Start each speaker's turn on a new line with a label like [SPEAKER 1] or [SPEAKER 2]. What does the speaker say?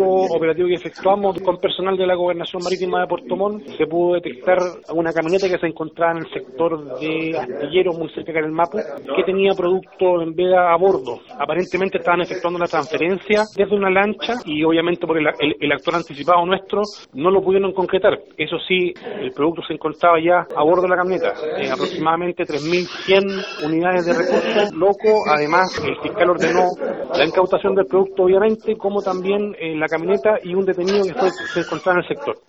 [SPEAKER 1] operativo que efectuamos con personal de la Gobernación Marítima de Puerto Montt, se pudo detectar una camioneta que se encontraba en el sector de Astillero, muy cerca del Mapu, que tenía producto en veda a bordo. Aparentemente estaban efectuando una transferencia desde una lancha y obviamente por el, el, actor anticipado nuestro no lo pudieron concretar. Eso sí, el producto se encontraba ya a bordo de la camioneta, eh, aproximadamente 3.100 unidades de recursos. Loco, además, el fiscal ordenó la incautación del producto, obviamente, como también eh, la camioneta y un detenido que se encontraba en el sector.